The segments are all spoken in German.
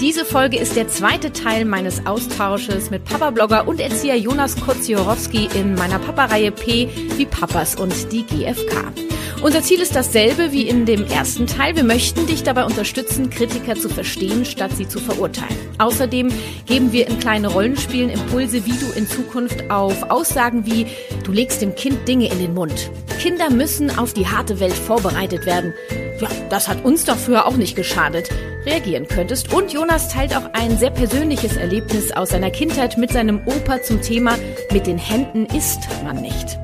Diese Folge ist der zweite Teil meines Austausches mit Papa-Blogger und Erzieher Jonas Koziorowski in meiner Papa-Reihe P wie Papas und die GfK. Unser Ziel ist dasselbe wie in dem ersten Teil. Wir möchten dich dabei unterstützen, Kritiker zu verstehen, statt sie zu verurteilen. Außerdem geben wir in kleine Rollenspielen Impulse, wie du in Zukunft auf Aussagen wie du legst dem Kind Dinge in den Mund. Kinder müssen auf die harte Welt vorbereitet werden. Ja, das hat uns doch früher auch nicht geschadet reagieren könntest. Und Jonas teilt auch ein sehr persönliches Erlebnis aus seiner Kindheit mit seinem Opa zum Thema Mit den Händen isst man nicht.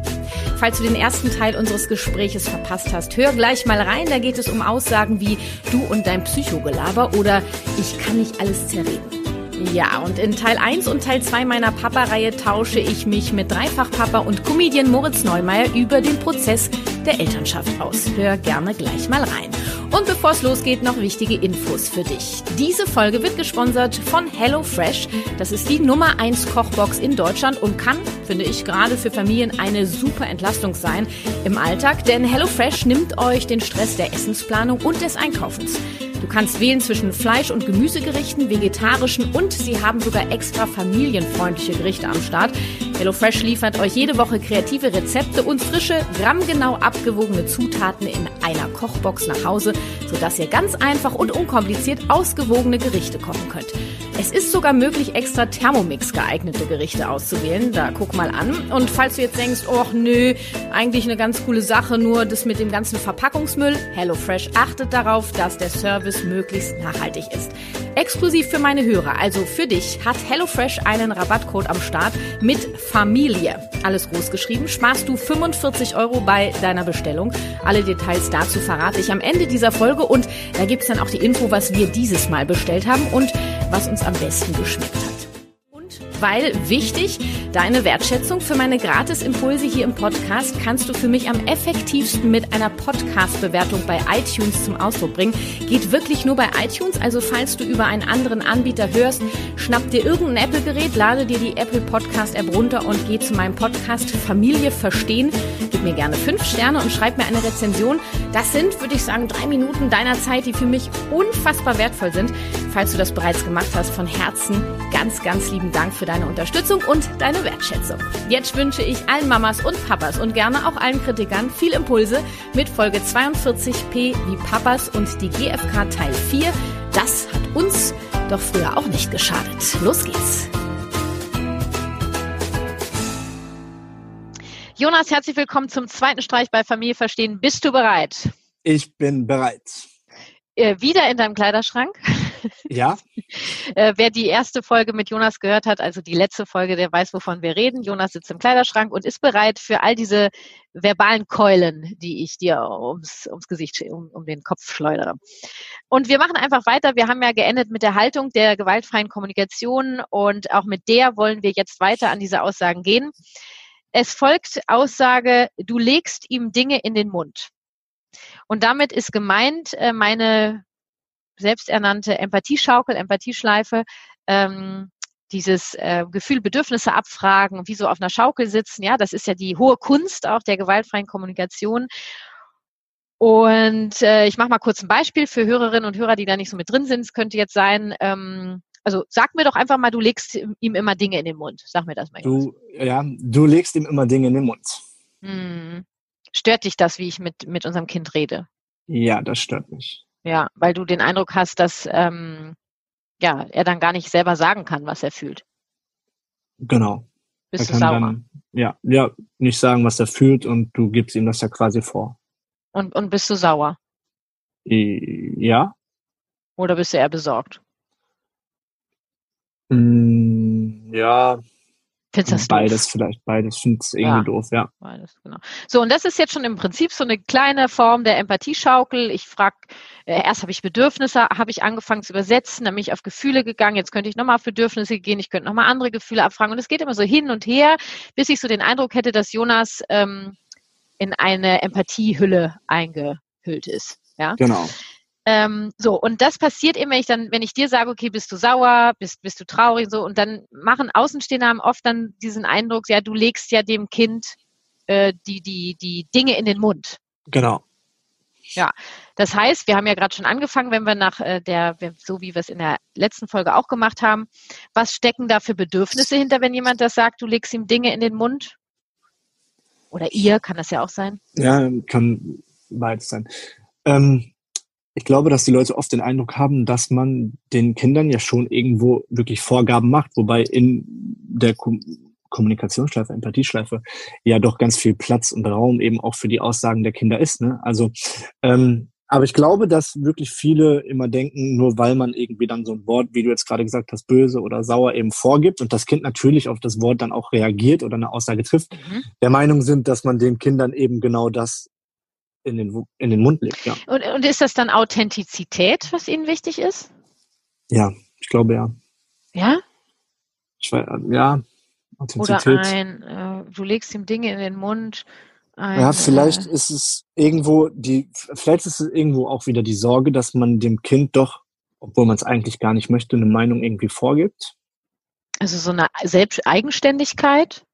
Falls du den ersten Teil unseres Gespräches verpasst hast, hör gleich mal rein. Da geht es um Aussagen wie du und dein Psychogelaber oder ich kann nicht alles zerreden. Ja, und in Teil 1 und Teil 2 meiner Papa-Reihe tausche ich mich mit Dreifachpapa und Comedian Moritz Neumeier über den Prozess der Elternschaft aus. Hör gerne gleich mal rein. Und bevor es losgeht, noch wichtige Infos für dich. Diese Folge wird gesponsert von HelloFresh. Das ist die Nummer 1 Kochbox in Deutschland und kann, finde ich, gerade für Familien eine super Entlastung sein im Alltag, denn HelloFresh nimmt euch den Stress der Essensplanung und des Einkaufens. Du kannst wählen zwischen Fleisch- und Gemüsegerichten, vegetarischen und sie haben sogar extra familienfreundliche Gerichte am Start. HelloFresh liefert euch jede Woche kreative Rezepte und frische, grammgenau abgewogene Zutaten in einer Kochbox nach Hause, sodass ihr ganz einfach und unkompliziert ausgewogene Gerichte kochen könnt. Es ist sogar möglich, extra Thermomix geeignete Gerichte auszuwählen. Da guck mal an. Und falls du jetzt denkst, oh nö, eigentlich eine ganz coole Sache, nur das mit dem ganzen Verpackungsmüll, HelloFresh achtet darauf, dass der Service möglichst nachhaltig ist. Exklusiv für meine Hörer, also für dich, hat HelloFresh einen Rabattcode am Start mit Familie. Alles groß geschrieben, sparst du 45 Euro bei deiner Bestellung. Alle Details dazu verrate ich am Ende dieser Folge und da gibt's dann auch die Info, was wir dieses Mal bestellt haben und was uns am besten geschmeckt hat weil wichtig, deine Wertschätzung für meine Gratisimpulse hier im Podcast kannst du für mich am effektivsten mit einer Podcast-Bewertung bei iTunes zum Ausdruck bringen. Geht wirklich nur bei iTunes, also falls du über einen anderen Anbieter hörst, schnapp dir irgendein Apple-Gerät, lade dir die Apple Podcast-App runter und geh zu meinem Podcast Familie Verstehen. Gib mir gerne fünf Sterne und schreib mir eine Rezension. Das sind, würde ich sagen, drei Minuten deiner Zeit, die für mich unfassbar wertvoll sind. Falls du das bereits gemacht hast, von Herzen ganz, ganz lieben Dank für für deine Unterstützung und deine Wertschätzung. Jetzt wünsche ich allen Mamas und Papas und gerne auch allen Kritikern viel Impulse mit Folge 42p wie Papas und die GfK Teil 4. Das hat uns doch früher auch nicht geschadet. Los geht's. Jonas, herzlich willkommen zum zweiten Streich bei Familie Verstehen. Bist du bereit? Ich bin bereit. Äh, wieder in deinem Kleiderschrank? Ja. äh, wer die erste Folge mit Jonas gehört hat, also die letzte Folge, der weiß, wovon wir reden. Jonas sitzt im Kleiderschrank und ist bereit für all diese verbalen Keulen, die ich dir ums, ums Gesicht, um, um den Kopf schleudere. Und wir machen einfach weiter. Wir haben ja geendet mit der Haltung der gewaltfreien Kommunikation und auch mit der wollen wir jetzt weiter an diese Aussagen gehen. Es folgt Aussage, du legst ihm Dinge in den Mund. Und damit ist gemeint äh, meine selbsternannte Empathieschaukel, Empathieschleife, ähm, dieses äh, Gefühl, Bedürfnisse abfragen, wie so auf einer Schaukel sitzen, ja, das ist ja die hohe Kunst auch der gewaltfreien Kommunikation. Und äh, ich mache mal kurz ein Beispiel für Hörerinnen und Hörer, die da nicht so mit drin sind. Es könnte jetzt sein, ähm, also sag mir doch einfach mal, du legst ihm immer Dinge in den Mund. Sag mir das mal. Du, ja, du legst ihm immer Dinge in den Mund. Hm. Stört dich das, wie ich mit, mit unserem Kind rede? Ja, das stört mich. Ja, weil du den Eindruck hast, dass ähm, ja, er dann gar nicht selber sagen kann, was er fühlt. Genau. Bist du sauer? Dann, ja, ja, nicht sagen, was er fühlt und du gibst ihm das ja quasi vor. Und, und bist du sauer? Ja. Oder bist du eher besorgt? Mm, ja, Findest beides doof? vielleicht, beides finde es irgendwie Ja. doof, ja. Beides, genau. So, und das ist jetzt schon im Prinzip so eine kleine Form der Empathieschaukel. Ich frage, äh, erst habe ich Bedürfnisse, habe ich angefangen zu übersetzen, dann bin ich auf Gefühle gegangen, jetzt könnte ich nochmal auf Bedürfnisse gehen, ich könnte nochmal andere Gefühle abfragen. Und es geht immer so hin und her, bis ich so den Eindruck hätte, dass Jonas ähm, in eine Empathiehülle eingehüllt ist. Ja. Genau. Ähm, so, und das passiert immer, wenn ich dann, wenn ich dir sage, okay, bist du sauer, bist, bist du traurig, so, und dann machen Außenstehende haben oft dann diesen Eindruck, ja, du legst ja dem Kind äh, die, die, die Dinge in den Mund. Genau. Das heißt, wir haben ja gerade schon angefangen, wenn wir nach äh, der, so wie wir es in der letzten Folge auch gemacht haben, was stecken da für Bedürfnisse hinter, wenn jemand das sagt, du legst ihm Dinge in den Mund? Oder ihr, kann das ja auch sein. Ja, kann beides sein. Ähm, ich glaube, dass die Leute oft den Eindruck haben, dass man den Kindern ja schon irgendwo wirklich Vorgaben macht, wobei in der Kom Kommunikationsschleife, Empathieschleife ja doch ganz viel Platz und Raum eben auch für die Aussagen der Kinder ist. Ne? Also, ähm, aber ich glaube, dass wirklich viele immer denken, nur weil man irgendwie dann so ein Wort, wie du jetzt gerade gesagt hast, böse oder sauer eben vorgibt und das Kind natürlich auf das Wort dann auch reagiert oder eine Aussage trifft, Mhm. der Meinung sind, dass man den Kindern eben genau das in den, in den Mund legt. Ja, Und, und ist das dann Authentizität, was Ihnen wichtig ist? ja ich glaube ja. Ja? Ich ja, Oder Authentizität. ein, äh, du legst ihm Dinge in den Mund. Ein, Ja, vielleicht Äh, ist es irgendwo die, vielleicht ist es irgendwo auch wieder die Sorge, dass man dem Kind doch, obwohl man es eigentlich gar nicht möchte, eine Meinung irgendwie vorgibt. also so eine Selbst Eigenständigkeit.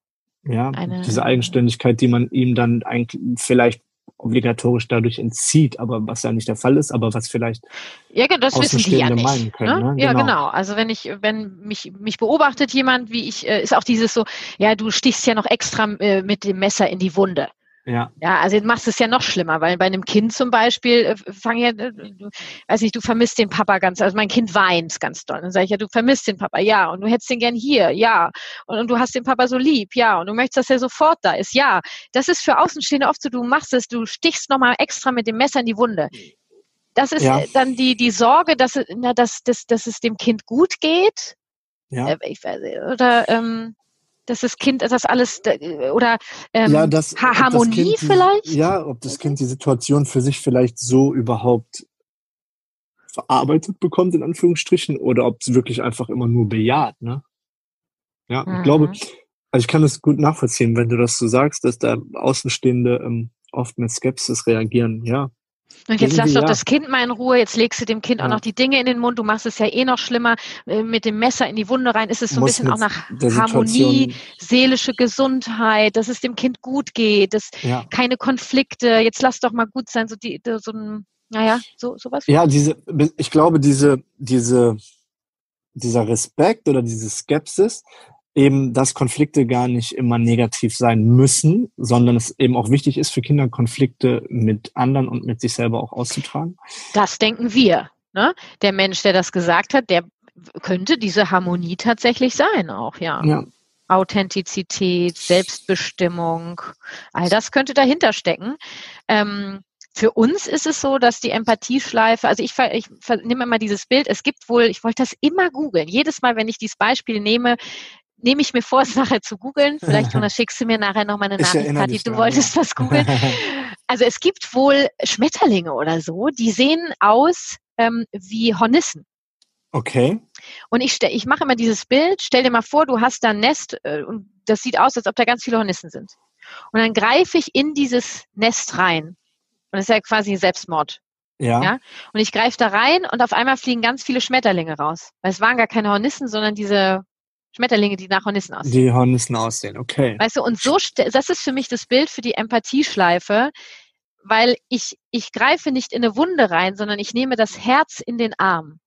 Ja, Eine- diese Eigenständigkeit, die man ihm dann eigentlich vielleicht obligatorisch dadurch entzieht, aber was ja nicht der Fall ist, aber was vielleicht Ja, genau, das wissen die ja nicht. meinen können, ne? ne? Ja, Genau. genau. Also wenn ich, wenn mich, mich beobachtet jemand, wie ich, äh, ist auch dieses so, ja, du stichst ja noch extra äh, mit dem Messer in die Wunde. Ja, Ja, also du machst es ja noch schlimmer, weil bei einem Kind zum Beispiel, äh, fang ja, äh, du, weiß nicht, du vermisst den Papa ganz, also mein Kind weint ganz doll. Dann sage ich ja, du vermisst den Papa, ja, und du hättest den gern hier, ja, und, und du hast den Papa so lieb, ja, und du möchtest, dass er sofort da ist, ja. Das ist für Außenstehende oft so, du machst es, du stichst nochmal extra mit dem Messer in die Wunde. Das ist Ja. dann die, die Sorge, dass, es- na, dass, dass, dass es dem Kind gut geht, ja. äh, ich, weiß nicht, oder ähm, dass das Kind das alles, oder ähm, ja, das, Harmonie kind vielleicht? Ja, ob das Kind die Situation für sich vielleicht so überhaupt verarbeitet bekommt, in Anführungsstrichen, oder ob es wirklich einfach immer nur bejaht, ne? Ja, Mhm. ich glaube, also ich kann das gut nachvollziehen, wenn du das so sagst, dass da Außenstehende ähm, oft mit Skepsis reagieren, ja. Und jetzt lass doch ja. das Kind mal in Ruhe, jetzt legst du dem Kind auch Ja. noch die Dinge in den Mund, du machst es ja eh noch schlimmer, äh, mit dem Messer in die Wunde rein, ist es so ein Muss bisschen auch nach Harmonie, seelische Gesundheit, dass es dem Kind gut geht, dass Ja. keine Konflikte, jetzt lass doch mal gut sein, so die, so ein, naja, so, sowas. Ja, diese, ich glaube, diese, diese, dieser Respekt oder diese Skepsis, eben, dass Konflikte gar nicht immer negativ sein müssen, sondern es eben auch wichtig ist für Kinder, Konflikte mit anderen und mit sich selber auch auszutragen. Das denken wir. Ne? Der Mensch, der das gesagt hat, der könnte diese Harmonie tatsächlich sein auch, ja. Ja, Authentizität, Selbstbestimmung, all das könnte dahinter stecken. Ähm, für uns ist es so, dass die Empathieschleife, also ich, ich ver- nehme immer dieses Bild, es gibt wohl, ich wollte das immer googeln, jedes Mal, wenn ich dieses Beispiel nehme, nehme ich mir vor, es nachher zu googeln. Vielleicht, Jonas, schickst du mir nachher nochmal eine Ich Nachricht, Kathi, du wolltest was googeln. Also es gibt wohl Schmetterlinge oder so, die sehen aus ähm, wie Hornissen. okay. Und ich, ich mache immer dieses Bild, stell dir mal vor, du hast da ein Nest äh, und das sieht aus, als ob da ganz viele Hornissen sind. Und dann greife ich in dieses Nest rein. Und das ist ja quasi Selbstmord. Ja. Ja. Und ich greife da rein und auf einmal fliegen ganz viele Schmetterlinge raus. Weil es waren gar keine Hornissen, sondern diese Schmetterlinge, die nach Hornissen aussehen. Die Hornissen aussehen, okay. Weißt du, und so, das ist für mich das Bild für die Empathieschleife, weil ich, ich greife nicht in eine Wunde rein, sondern ich nehme das Herz in den Arm.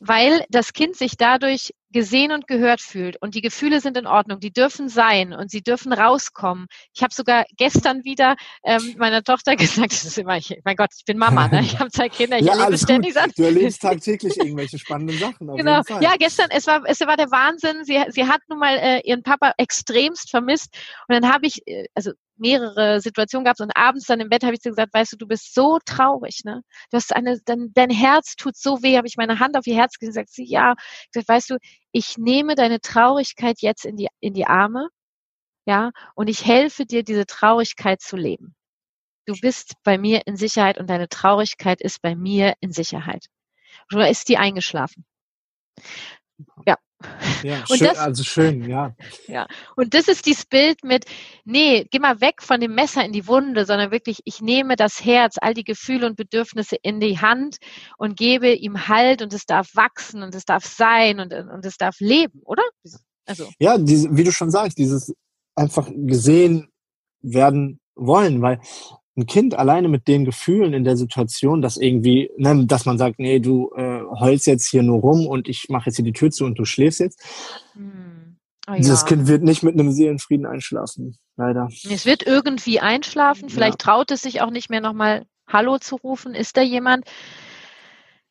Weil das Kind sich dadurch gesehen und gehört fühlt und die Gefühle sind in Ordnung, die dürfen sein und sie dürfen rauskommen. Ich habe sogar gestern wieder ähm, meiner Tochter gesagt, das ist immer, ich, mein Gott, ich bin Mama, ne? ich habe zwei Kinder, ich ja, erlebe ständig. Sachen. Du erlebst tagtäglich irgendwelche spannenden Sachen. Auf Genau. Ja, gestern, es war, es war der Wahnsinn. Sie, sie hat nun mal äh, ihren Papa extremst vermisst. Und dann habe ich, äh, also mehrere Situationen gehabt und abends dann im Bett habe ich zu ihr gesagt, weißt du, du bist so traurig, ne? Du hast eine, dein, dein Herz tut so weh, habe ich meine Hand auf ihr Herz gelegt, sagt sie, ja. Ich gesagt, weißt du, ich nehme deine Traurigkeit jetzt in die, in die Arme, ja, und ich helfe dir, diese Traurigkeit zu leben. Du bist bei mir in Sicherheit und deine Traurigkeit ist bei mir in Sicherheit. Oder ist die eingeschlafen? Ja. Ja, und schön, das, also schön, ja. Ja. Und das ist dieses Bild mit, nee, geh mal weg von dem Messer in die Wunde, sondern wirklich, ich nehme das Herz, all die Gefühle und Bedürfnisse in die Hand und gebe ihm Halt und es darf wachsen und es darf sein und, und es darf leben, oder? Also. Ja, diese, wie du schon sagst, dieses einfach gesehen werden wollen, weil ein Kind alleine mit den Gefühlen in der Situation, dass irgendwie, ne, dass man sagt, nee, du äh, heulst jetzt hier nur rum und ich mache jetzt hier die Tür zu und du schläfst jetzt. Hm. Oh, Dieses ja. Kind wird nicht mit einem Seelenfrieden einschlafen, leider. Es wird irgendwie einschlafen, vielleicht ja. traut es sich auch nicht mehr nochmal Hallo zu rufen. Ist da jemand?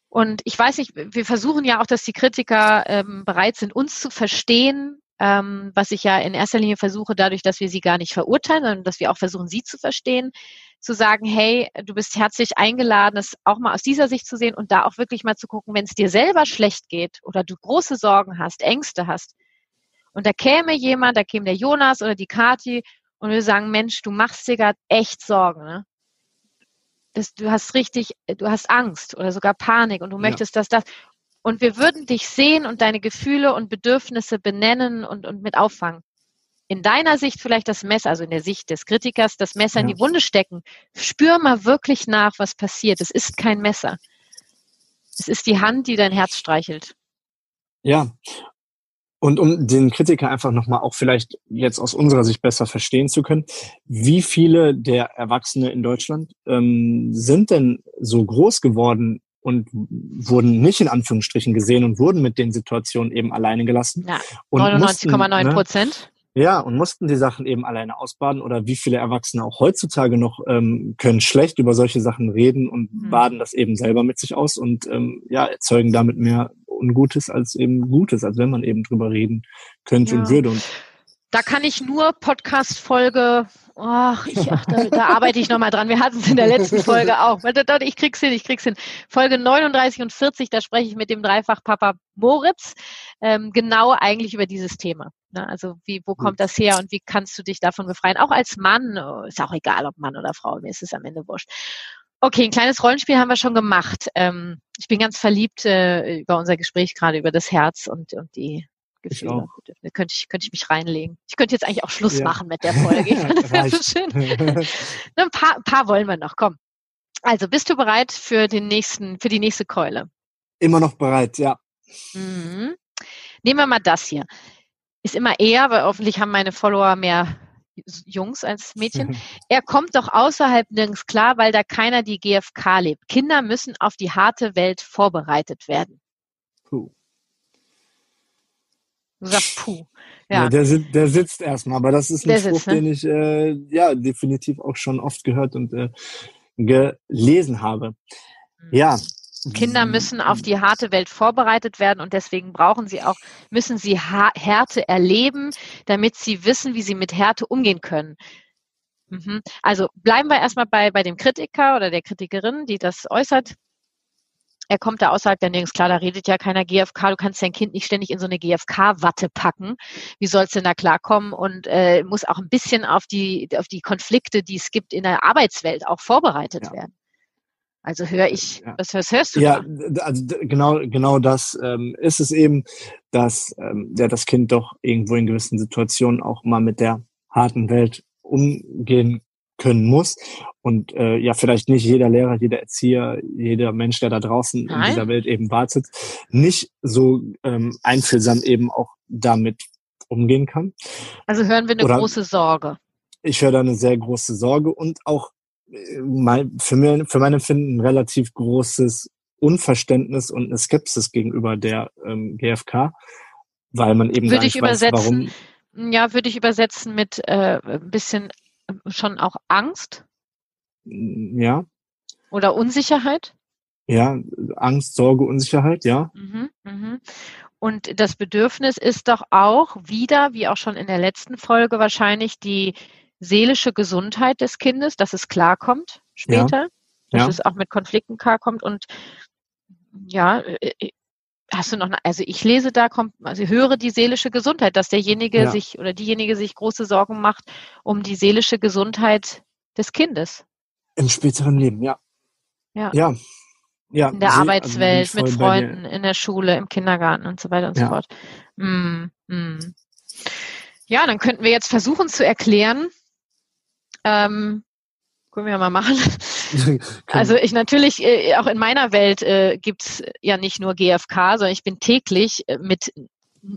Und ich weiß nicht, wir versuchen ja auch, dass die Kritiker ähm, bereit sind, uns zu verstehen, ähm, was ich ja in erster Linie versuche, dadurch, dass wir sie gar nicht verurteilen, sondern dass wir auch versuchen, sie zu verstehen, zu sagen, hey, du bist herzlich eingeladen, das auch mal aus dieser Sicht zu sehen und da auch wirklich mal zu gucken, wenn es dir selber schlecht geht oder du große Sorgen hast, Ängste hast. Und da käme jemand, da käme der Jonas oder die Kati und wir sagen, Mensch, du machst dir gerade echt Sorgen, ne? Das, du hast richtig, du hast Angst oder sogar Panik und du möchtest, ja. dass das. Und wir würden dich sehen und deine Gefühle und Bedürfnisse benennen und, und mit auffangen. In deiner Sicht vielleicht das Messer, also in der Sicht des Kritikers, das Messer in die Wunde stecken. Spür mal wirklich nach, was passiert. Es ist kein Messer. Es ist die Hand, die dein Herz streichelt. Ja. Und um den Kritiker einfach nochmal auch vielleicht jetzt aus unserer Sicht besser verstehen zu können, wie viele der Erwachsene in Deutschland ähm, sind denn so groß geworden und wurden nicht in Anführungsstrichen gesehen und wurden mit den Situationen eben alleine gelassen. Ja, 99,9 ne, Prozent. Ja, und mussten die Sachen eben alleine ausbaden oder wie viele Erwachsene auch heutzutage noch ähm, können schlecht über solche Sachen reden und mhm. baden das eben selber mit sich aus und ähm, ja, erzeugen damit mehr Ungutes als eben Gutes, als wenn man eben drüber reden könnte ja. und würde. Und da kann ich nur Podcast-Folge, ach, ich, ach, da, da arbeite ich nochmal dran. Wir hatten es in der letzten Folge auch. Ich krieg's hin, ich krieg's hin. Folge 39 und 40, da spreche ich mit dem Dreifach-Papa Moritz ähm, genau eigentlich über dieses Thema. Ne? Also wie, wo kommt das her und wie kannst du dich davon befreien? Auch als Mann, oh, ist auch egal, ob Mann oder Frau, mir ist es am Ende wurscht. Okay, ein kleines Rollenspiel haben wir schon gemacht. Ähm, ich bin ganz verliebt äh, über unser Gespräch gerade über das Herz und, und die Gefühle. Da könnte ich, könnte ich mich reinlegen. Ich könnte jetzt eigentlich auch Schluss ja. machen mit der Folge. so schön. ein paar, paar wollen wir noch. Komm. Also, bist du bereit für den nächsten, für die nächste Keule? Immer noch bereit, ja. Mhm. Nehmen wir mal das hier. Ist immer eher, weil hoffentlich haben meine Follower mehr Jungs als Mädchen. Er kommt doch außerhalb nirgends klar, weil da keiner die GfK lebt. Kinder müssen auf die harte Welt vorbereitet werden. Puh. Du sagst puh. Ja. ja der, der, sitzt erstmal, aber das ist ein der Spruch, sitzt, ne? den ich äh, ja definitiv auch schon oft gehört und äh, gelesen habe. Mhm. Ja. Kinder müssen auf die harte Welt vorbereitet werden und deswegen brauchen sie auch, müssen sie Härte erleben, damit sie wissen, wie sie mit Härte umgehen können. Mhm. Also bleiben wir erstmal bei, bei dem Kritiker oder der Kritikerin, die das äußert er kommt da außerhalb der nirgends klar, da redet ja keiner GFK, du kannst dein Kind nicht ständig in so eine GFK-Watte packen. Wie sollst du denn da klarkommen? Und äh, muss auch ein bisschen auf die, auf die Konflikte, die es gibt in der Arbeitswelt, auch vorbereitet ja. werden. Also höre ich, ja. was, was, hörst du? Ja, da? also genau, genau das ähm, ist es eben, dass ähm, ja, das Kind doch irgendwo in gewissen Situationen auch mal mit der harten Welt umgehen können muss. Und äh, ja, vielleicht nicht jeder Lehrer, jeder Erzieher, jeder Mensch, der da draußen Nein. in dieser Welt eben wartet, nicht so ähm, einfühlsam eben auch damit umgehen kann. Also hören wir eine Oder große Sorge. Ich höre da eine sehr große Sorge und auch mein, für, mir, für mein Empfinden ein relativ großes Unverständnis und eine Skepsis gegenüber der ähm, GfK, weil man eben würde ich übersetzen, weiß, warum. Ja, würde ich übersetzen mit äh, ein bisschen schon auch Angst? Ja. Oder Unsicherheit? Ja, Angst, Sorge, Unsicherheit, ja. Mhm, mhm. Und das Bedürfnis ist doch auch wieder, wie auch schon in der letzten Folge wahrscheinlich, die seelische Gesundheit des Kindes, dass es klarkommt später, ja. dass ja. es auch mit Konflikten klarkommt. Und ja, äh, hast du noch, eine, also ich lese da, kommt, also höre die seelische Gesundheit, dass derjenige ja. sich oder diejenige sich große Sorgen macht um die seelische Gesundheit des Kindes. Im späteren Leben, ja. Ja. Ja. ja in der See, also Arbeitswelt, also mit Freunden, in der Schule, im Kindergarten und so weiter und ja. so fort. Mm, mm. Ja, dann könnten wir jetzt versuchen zu erklären, ähm, können wir mal machen. also ich natürlich, äh, auch in meiner Welt äh, gibt's ja nicht nur GFK, sondern ich bin täglich äh, mit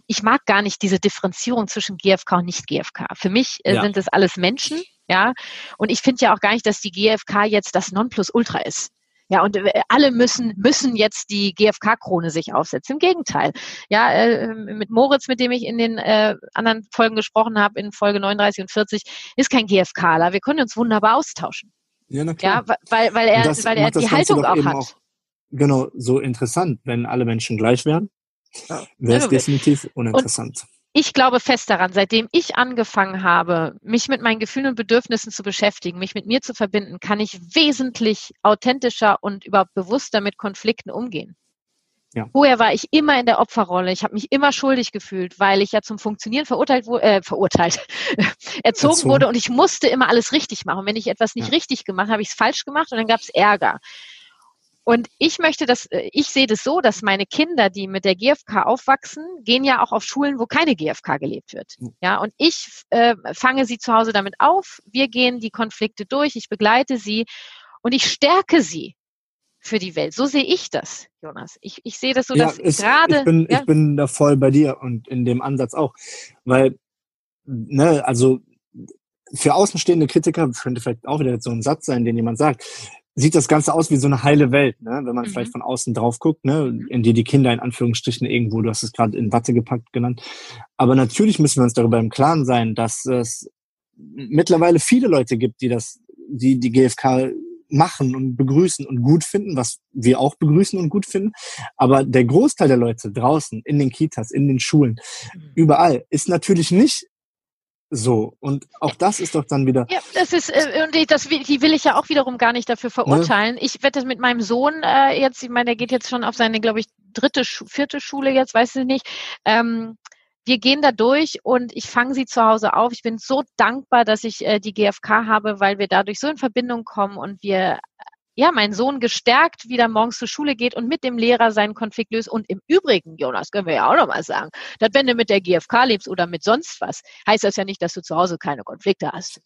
ich mag gar nicht diese Differenzierung zwischen GFK und nicht GFK. Für mich äh, ja. sind es alles Menschen, ja. Und ich finde ja auch gar nicht, dass die GFK jetzt das Nonplusultra ist. Ja, und äh, alle müssen, müssen jetzt die GfK-Krone sich aufsetzen. Im Gegenteil. Ja, äh, mit Moritz, mit dem ich in den äh, anderen Folgen gesprochen habe, in Folge 39 und 40, ist kein GfKler. Wir können uns wunderbar austauschen. Ja, na klar. Ja, weil, weil er, weil er die Haltung auch hat. Auch, genau, so interessant, wenn alle Menschen gleich wären. Ja. Wäre es definitiv uninteressant. Und ich glaube fest daran, seitdem ich angefangen habe, mich mit meinen Gefühlen und Bedürfnissen zu beschäftigen, mich mit mir zu verbinden, kann ich wesentlich authentischer und überhaupt bewusster mit Konflikten umgehen. Ja. Vorher war ich immer in der Opferrolle. Ich habe mich immer schuldig gefühlt, weil ich ja zum Funktionieren verurteilt wurde, äh, verurteilt, erzogen, erzogen, wurde und ich musste immer alles richtig machen. wenn ich etwas nicht ja. richtig gemacht habe, habe ich es falsch gemacht und dann gab es Ärger. Und ich möchte das, äh, ich sehe das so, dass meine Kinder, die mit der GfK aufwachsen, gehen ja auch auf Schulen, wo keine GfK gelebt wird. Hm. Ja, und ich äh, fange sie zu Hause damit auf. Wir gehen die Konflikte durch, ich begleite sie und ich stärke sie für die Welt. So sehe ich das, Jonas. Ich, ich sehe das so, dass ja, gerade. Ich bin, ja? ich bin da voll bei dir und in dem Ansatz auch. Weil, ne, also für außenstehende Kritiker könnte vielleicht auch wieder so ein Satz sein, den jemand sagt sieht das Ganze aus wie so eine heile Welt, ne? wenn man mhm. vielleicht von außen drauf guckt, ne? in die die Kinder in Anführungsstrichen irgendwo, du hast es gerade in Watte gepackt genannt. Aber natürlich müssen wir uns darüber im Klaren sein, dass es mittlerweile viele Leute gibt, die das, die die GfK machen und begrüßen und gut finden, was wir auch begrüßen und gut finden. Aber der Großteil der Leute draußen, in den Kitas, in den Schulen, mhm. überall, ist natürlich nicht so, und auch das ist doch dann wieder. Ja, das ist, äh, und das, die will ich ja auch wiederum gar nicht dafür verurteilen. Ne? Ich werde das mit meinem Sohn äh, jetzt, ich meine, der geht jetzt schon auf seine, glaube ich, dritte, vierte Schule jetzt, weiß ich nicht. Ähm, wir gehen da durch und ich fange sie zu Hause auf. Ich bin so dankbar, dass ich äh, die GfK habe, weil wir dadurch so in Verbindung kommen und wir ja, mein Sohn gestärkt wieder morgens zur Schule geht und mit dem Lehrer seinen Konflikt löst. Und im Übrigen, Jonas, können wir ja auch nochmal sagen, dass wenn du mit der GfK lebst oder mit sonst was, heißt das ja nicht, dass du zu Hause keine Konflikte hast.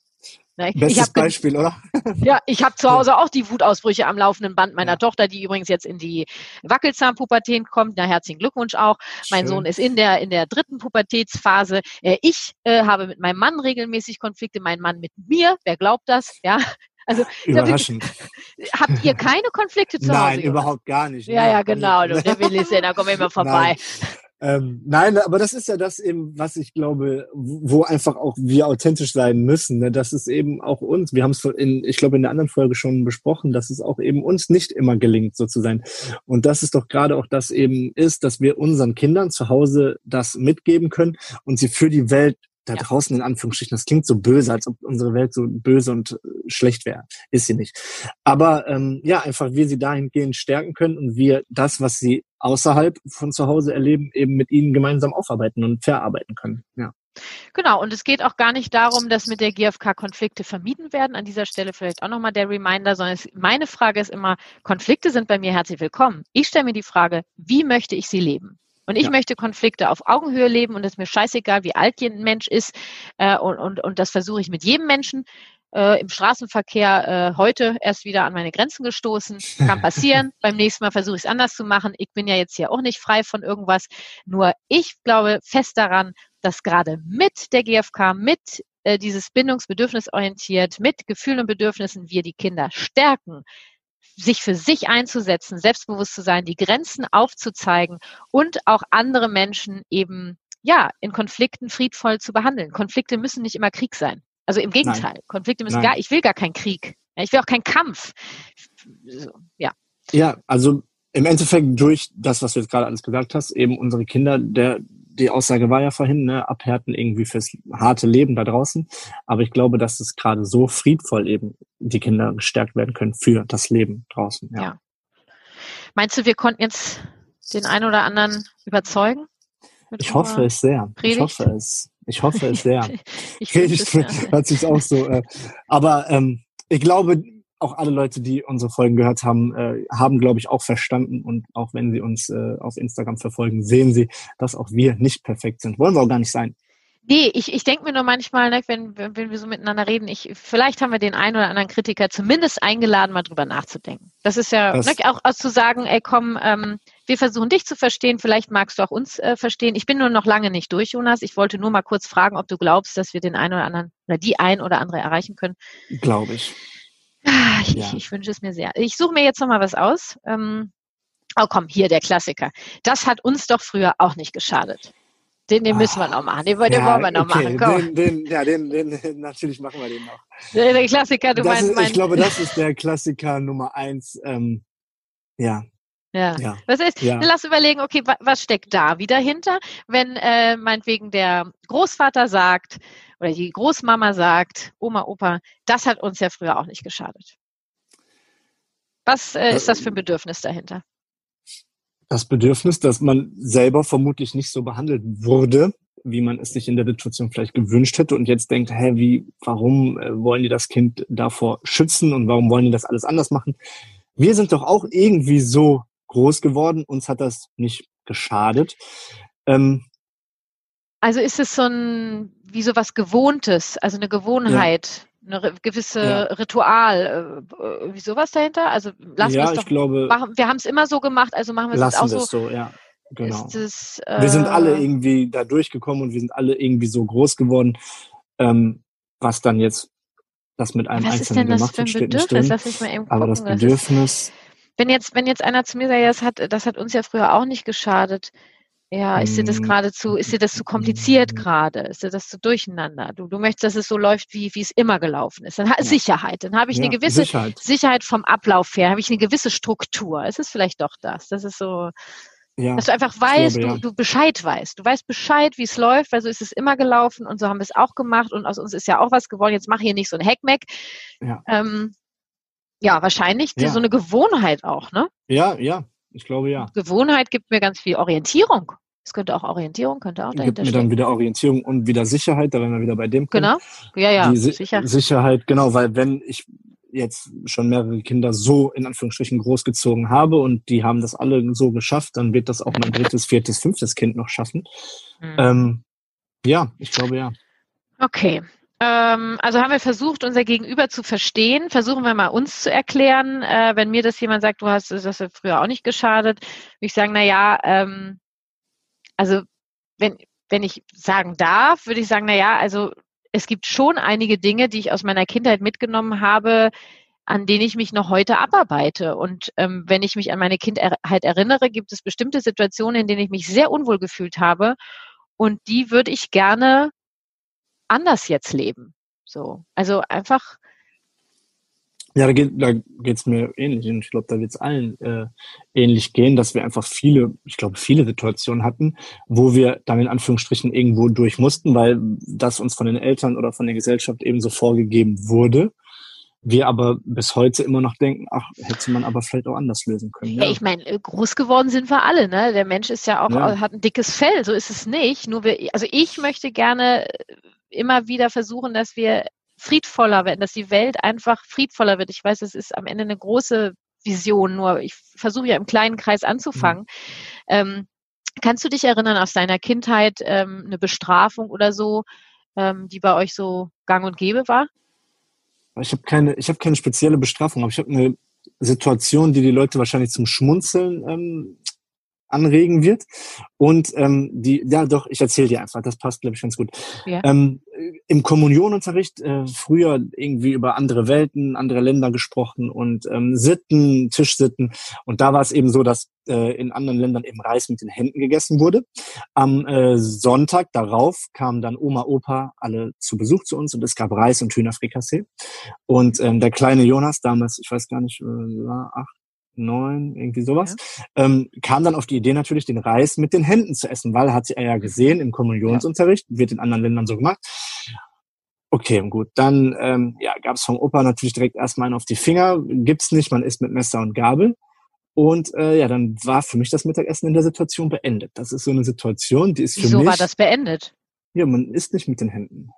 Ne? Bestes Beispiel, oder? Ja, ich habe zu Hause auch die Wutausbrüche am laufenden Band meiner ja. Tochter, die übrigens jetzt in die Wackelzahnpubertät kommt. Na, herzlichen Glückwunsch auch. Schön. Mein Sohn ist in der in der dritten Pubertätsphase. Äh, ich äh, habe mit meinem Mann regelmäßig Konflikte, mein Mann mit mir. Wer glaubt das? Ja, also überraschend. Habt ihr keine Konflikte zu Hause? Nein, überhaupt gar nicht. Ja, ja, genau. Du, der will es ja, da kommen wir immer vorbei. Nein. Ähm, nein, aber das ist ja das eben, was ich glaube, wo einfach auch wir authentisch sein müssen. Ne? Das ist eben auch uns. Wir haben es in, ich glaube, in der anderen Folge schon besprochen, dass es auch eben uns nicht immer gelingt, so zu sein. Und das ist doch gerade auch das eben ist, dass wir unseren Kindern zu Hause das mitgeben können und sie für die Welt da ja. draußen in Anführungsstrichen, das klingt so böse, als ob unsere Welt so böse und äh, schlecht wäre. Ist sie nicht. Aber ähm, ja, einfach wir sie dahingehend stärken können und wir das, was sie außerhalb von zu Hause erleben, eben mit ihnen gemeinsam aufarbeiten und verarbeiten können. Ja. Genau, und es geht auch gar nicht darum, dass mit der GfK Konflikte vermieden werden. An dieser Stelle vielleicht auch nochmal der Reminder, sondern es, meine Frage ist immer, Konflikte sind bei mir herzlich willkommen. Ich stelle mir die Frage, wie möchte ich sie leben? Und ich ja. möchte Konflikte auf Augenhöhe leben und es ist mir scheißegal, wie alt ein Mensch ist. Äh, und, und, und das versuche ich mit jedem Menschen. Äh, Im Straßenverkehr äh, heute erst wieder an meine Grenzen gestoßen. Kann passieren. Beim nächsten Mal versuche ich es anders zu machen. Ich bin ja jetzt hier auch nicht frei von irgendwas. Nur ich glaube fest daran, dass gerade mit der GfK, mit äh, dieses bindungsbedürfnisorientiert, mit Gefühlen und Bedürfnissen wir die Kinder stärken, sich für sich einzusetzen, selbstbewusst zu sein, die Grenzen aufzuzeigen und auch andere Menschen eben ja in Konflikten friedvoll zu behandeln. Konflikte müssen nicht immer Krieg sein. Also im Gegenteil, Nein. Konflikte müssen Nein. gar, ich will gar keinen Krieg. Ich will auch keinen Kampf. Ja. Ja, also im Endeffekt durch das, was du jetzt gerade alles gesagt hast, eben unsere Kinder, der, die Aussage war ja vorhin, ne, abhärten irgendwie fürs harte Leben da draußen. Aber ich glaube, dass es gerade so friedvoll eben die Kinder gestärkt werden können für das Leben draußen. Ja. ja. Meinst du, wir konnten jetzt den einen oder anderen überzeugen? Ich hoffe es sehr. Predigt? Ich hoffe es. Ich hoffe es sehr. ich Predigt es, hört sich auch so. Äh, aber ähm, ich glaube, auch alle Leute, die unsere Folgen gehört haben, äh, haben, glaube ich, auch verstanden und auch wenn sie uns äh, auf Instagram verfolgen, sehen sie, dass auch wir nicht perfekt sind. Wollen wir auch gar nicht sein. Nee, ich, ich denke mir nur manchmal, ne, wenn, wenn wir so miteinander reden, ich, vielleicht haben wir den einen oder anderen Kritiker zumindest eingeladen, mal drüber nachzudenken. Das ist ja das, ne, auch, auch zu sagen, ey komm, ähm, wir versuchen dich zu verstehen, vielleicht magst du auch uns äh, verstehen. Ich bin nur noch lange nicht durch, Jonas. Ich wollte nur mal kurz fragen, ob du glaubst, dass wir den einen oder anderen oder die ein oder andere erreichen können. Glaube ich. Ah, ich, ja. ich, wünsche es mir sehr. Ich suche mir jetzt noch mal was aus. Ähm, oh komm, hier der Klassiker. Das hat uns doch früher auch nicht geschadet. Den, den müssen wir noch machen. Den, den ja, wollen wir noch okay. machen. Komm. Den, den, ja, den, den, natürlich machen wir den noch. Der, der Klassiker, du meinst. Ist, ich glaube, das ist der Klassiker Nummer eins. Ähm, ja. Ja. ja. Das ist, ja. lass überlegen, okay, was steckt da wieder hinter? Wenn äh, meinetwegen der Großvater sagt oder die Großmama sagt, Oma, Opa, das hat uns ja früher auch nicht geschadet. Was äh, ist das für ein Bedürfnis dahinter? das Bedürfnis, dass man selber vermutlich nicht so behandelt wurde, wie man es sich in der Situation vielleicht gewünscht hätte und jetzt denkt, hä, wie, warum äh, wollen die das Kind davor schützen und warum wollen die das alles anders machen? Wir sind doch auch irgendwie so groß geworden, uns hat das nicht geschadet. Ähm, also ist es so ein, wie so was Gewohntes, also eine Gewohnheit. Ja eine gewisse ja. Ritual, äh, äh, wie sowas dahinter? Also lassen ja, wir es doch glaube, machen. Wir haben es immer so gemacht, also machen wir es auch so. so ja. Genau. Es, äh, wir sind alle irgendwie da durchgekommen und wir sind alle irgendwie so groß geworden, ähm, was dann jetzt das mit einem was Einzelnen gemacht wird, steht nicht drin. Aber das Bedürfnis. Ist, wenn jetzt, wenn jetzt einer zu mir sagt, das hat, das hat uns ja früher auch nicht geschadet, ja, ist dir das hm. gerade zu, ist dir das zu kompliziert gerade? Ist dir das zu durcheinander? Du, du möchtest, dass es so läuft, wie, wie es immer gelaufen ist. Dann ja. Sicherheit. Dann habe ich ja, eine gewisse Sicherheit. Sicherheit vom Ablauf her, habe ich eine gewisse Struktur. Es ist vielleicht doch das. Das ist so, ja, dass du einfach weißt, glaube, du, du Bescheid weißt. Du weißt Bescheid, wie es läuft, weil so ist es immer gelaufen und so haben wir es auch gemacht und aus uns ist ja auch was geworden. Jetzt mach hier nicht so ein Hackmack. Ja, ähm, ja wahrscheinlich so eine Gewohnheit auch, ne? Ja, ja. Ich glaube ja. Gewohnheit gibt mir ganz viel Orientierung. Es könnte auch Orientierung, könnte auch dahinter Gibt mir dann wieder Orientierung und wieder Sicherheit, da werden wir wieder bei dem Punkt. Genau, ja, ja, Die sicher. Sicherheit, genau, weil wenn ich jetzt schon mehrere Kinder so in Anführungsstrichen großgezogen habe und die haben das alle so geschafft, dann wird das auch mein drittes, viertes, fünftes Kind noch schaffen. Mhm. Ähm, ja, ich glaube ja. Okay. Ähm, also haben wir versucht, unser Gegenüber zu verstehen. Versuchen wir mal uns zu erklären. Äh, wenn mir das jemand sagt, du hast das früher auch nicht geschadet, würde ich sagen, na ja, ähm, also wenn, wenn ich sagen darf, würde ich sagen, na ja, also es gibt schon einige Dinge, die ich aus meiner Kindheit mitgenommen habe, an denen ich mich noch heute abarbeite. Und ähm, wenn ich mich an meine Kindheit erinnere, gibt es bestimmte Situationen, in denen ich mich sehr unwohl gefühlt habe. Und die würde ich gerne anders jetzt leben. So. Also einfach ja, da geht da geht's mir ähnlich und ich glaube, da wird's allen äh, ähnlich gehen, dass wir einfach viele, ich glaube, viele Situationen hatten, wo wir dann in Anführungsstrichen irgendwo durch mussten, weil das uns von den Eltern oder von der Gesellschaft eben so vorgegeben wurde. Wir aber bis heute immer noch denken, ach, hätte man aber vielleicht auch anders lösen können. Ja, ja ich meine, äh, groß geworden sind wir alle, ne? Der Mensch ist ja auch, ja. hat ein dickes Fell, so ist es nicht. Nur wir, also ich möchte gerne immer wieder versuchen, dass wir friedvoller werden, dass die Welt einfach friedvoller wird. Ich weiß, es ist am Ende eine große Vision, nur ich versuche ja im kleinen Kreis anzufangen. Mhm. Ähm, kannst du dich erinnern aus deiner Kindheit ähm, eine Bestrafung oder so, ähm, die bei euch so gang und gäbe war? Ich habe keine, ich habe keine spezielle Bestrafung, aber ich habe eine Situation, die die Leute wahrscheinlich zum Schmunzeln ähm, anregen wird. Und ähm, die, ja doch, ich erzähle dir einfach, das passt, glaube ich, ganz gut. Ja. Ähm, Im Kommunionunterricht äh, früher irgendwie über andere Welten, andere Länder gesprochen und ähm, Sitten, Tischsitten. Und da war es eben so, dass äh, in anderen Ländern eben Reis mit den Händen gegessen wurde. Am äh, Sonntag darauf kamen dann Oma, Opa alle zu Besuch zu uns und es gab Reis und Hühnerfrikassee. Und ähm, der kleine Jonas, damals, ich weiß gar nicht, äh, war acht, neun, irgendwie sowas, ja. ähm, kam dann auf die Idee natürlich, den Reis mit den Händen zu essen, weil hat er ja gesehen im Kommunionsunterricht, wird in anderen Ländern so gemacht. Okay, gut, dann ähm, ja, gab es vom Opa natürlich direkt erstmal einen auf die Finger, gibt's nicht, man isst mit Messer und Gabel. Und äh, ja, dann war für mich das Mittagessen in der Situation beendet. Das ist so eine Situation, die ist für Wieso mich. war das beendet? Ja, man isst nicht mit den Händen.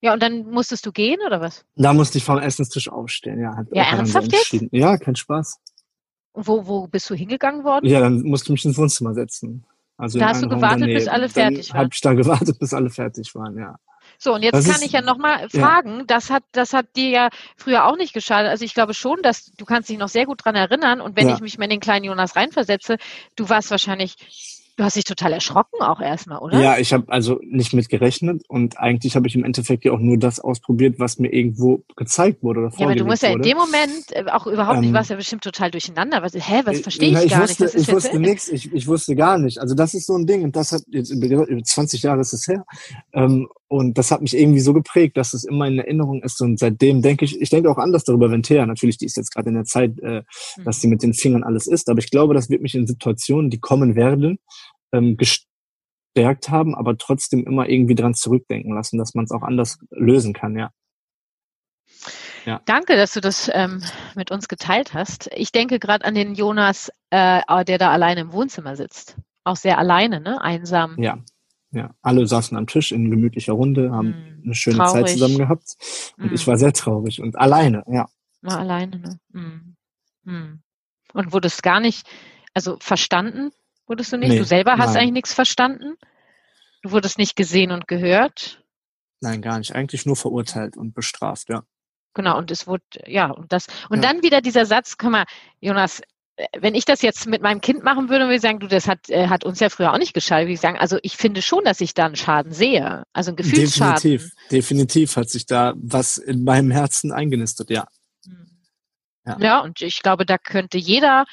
Ja, und dann musstest du gehen oder was? Da musste ich vom Essenstisch aufstehen. Ja, hat Ja, so ernsthaft jetzt? Ja, kein Spaß. Wo, wo bist du hingegangen worden? Ja, dann musste ich mich ins Wohnzimmer setzen. Also Da hast du gewartet, bis daneben. alle fertig dann waren. Habe ich da gewartet, bis alle fertig waren, ja. So, und jetzt Das kann ist- ich ja nochmal ja. fragen, das hat, das hat dir ja früher auch nicht geschadet. Also ich glaube schon, dass du kannst dich noch sehr gut dran erinnern und wenn Ja. ich mich mal in den kleinen Jonas reinversetze, du warst wahrscheinlich, du hast dich total erschrocken auch erstmal, oder? Ja, ich habe also nicht mit gerechnet und eigentlich habe ich im Endeffekt ja auch nur das ausprobiert, was mir irgendwo gezeigt wurde oder Ja, aber du musst ja in wurde. dem Moment äh, auch überhaupt nicht, Ähm, du warst ja bestimmt total durcheinander. Was, hä, was Äh, verstehe na, ich gar wusste, nicht? Ich wusste nichts, ich, ich wusste gar nicht. Also das ist so ein Ding und das hat jetzt über, über 20 Jahre ist es her. Ähm, und das hat mich irgendwie so geprägt, dass es immer in Erinnerung ist. Und seitdem denke ich, ich denke auch anders darüber, wenn Thea, natürlich, die ist jetzt gerade in der Zeit, äh, Mhm. dass sie mit den Fingern alles isst. Aber ich glaube, das wird mich in Situationen, die kommen werden, ähm, gestärkt haben, aber trotzdem immer irgendwie dran zurückdenken lassen, dass man es auch anders lösen kann, ja. Danke, dass du das ähm, mit uns geteilt hast. Ich denke gerade an den Jonas, äh, der da alleine im Wohnzimmer sitzt. Auch sehr alleine, ne? Einsam. Ja. Ja. Alle saßen am Tisch in gemütlicher Runde, haben Hm, eine schöne traurig. Zeit zusammen gehabt. Und Hm. ich war sehr traurig und alleine, ja. War alleine, ne? Hm. Hm. Und wurdest gar nicht, also verstanden wurdest du nicht? Nee, du selber hast nein. eigentlich nichts verstanden? Du wurdest nicht gesehen und gehört? Nein, gar nicht. Eigentlich nur verurteilt und bestraft, ja. Genau, und es wurde, ja, und das, und Ja. dann wieder dieser Satz, guck mal, Jonas, wenn ich das jetzt mit meinem Kind machen würde, würde ich sagen, du, das hat, äh, hat uns ja früher auch nicht geschadet, würde ich sagen, also ich finde schon, dass ich da einen Schaden sehe. Also einen Gefühlsschaden. Definitiv. Definitiv hat sich da was in meinem Herzen eingenistet, ja. Ja. Ja. und ich glaube, da könnte jeder